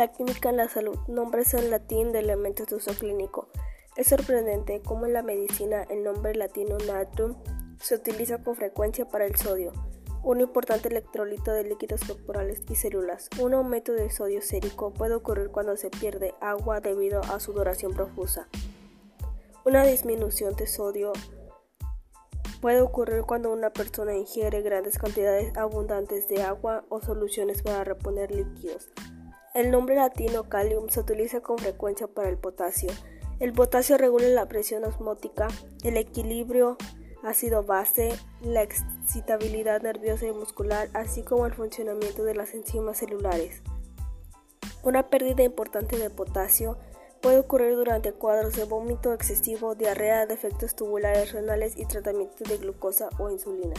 La química en la salud, nombres en latín de elementos de uso clínico. Es sorprendente cómo en la medicina el nombre latino natrium se utiliza con frecuencia para el sodio, un importante electrolito de líquidos corporales y células. Un aumento de sodio sérico puede ocurrir cuando se pierde agua debido a sudoración profusa. Una disminución de sodio puede ocurrir cuando una persona ingiere grandes cantidades abundantes de agua o soluciones para reponer líquidos. El nombre latino calium se utiliza con frecuencia para el potasio. El potasio regula la presión osmótica, el equilibrio ácido-base, la excitabilidad nerviosa y muscular, así como el funcionamiento de las enzimas celulares. Una pérdida importante de potasio puede ocurrir durante cuadros de vómito excesivo, diarrea, defectos tubulares renales y tratamiento de glucosa o insulina.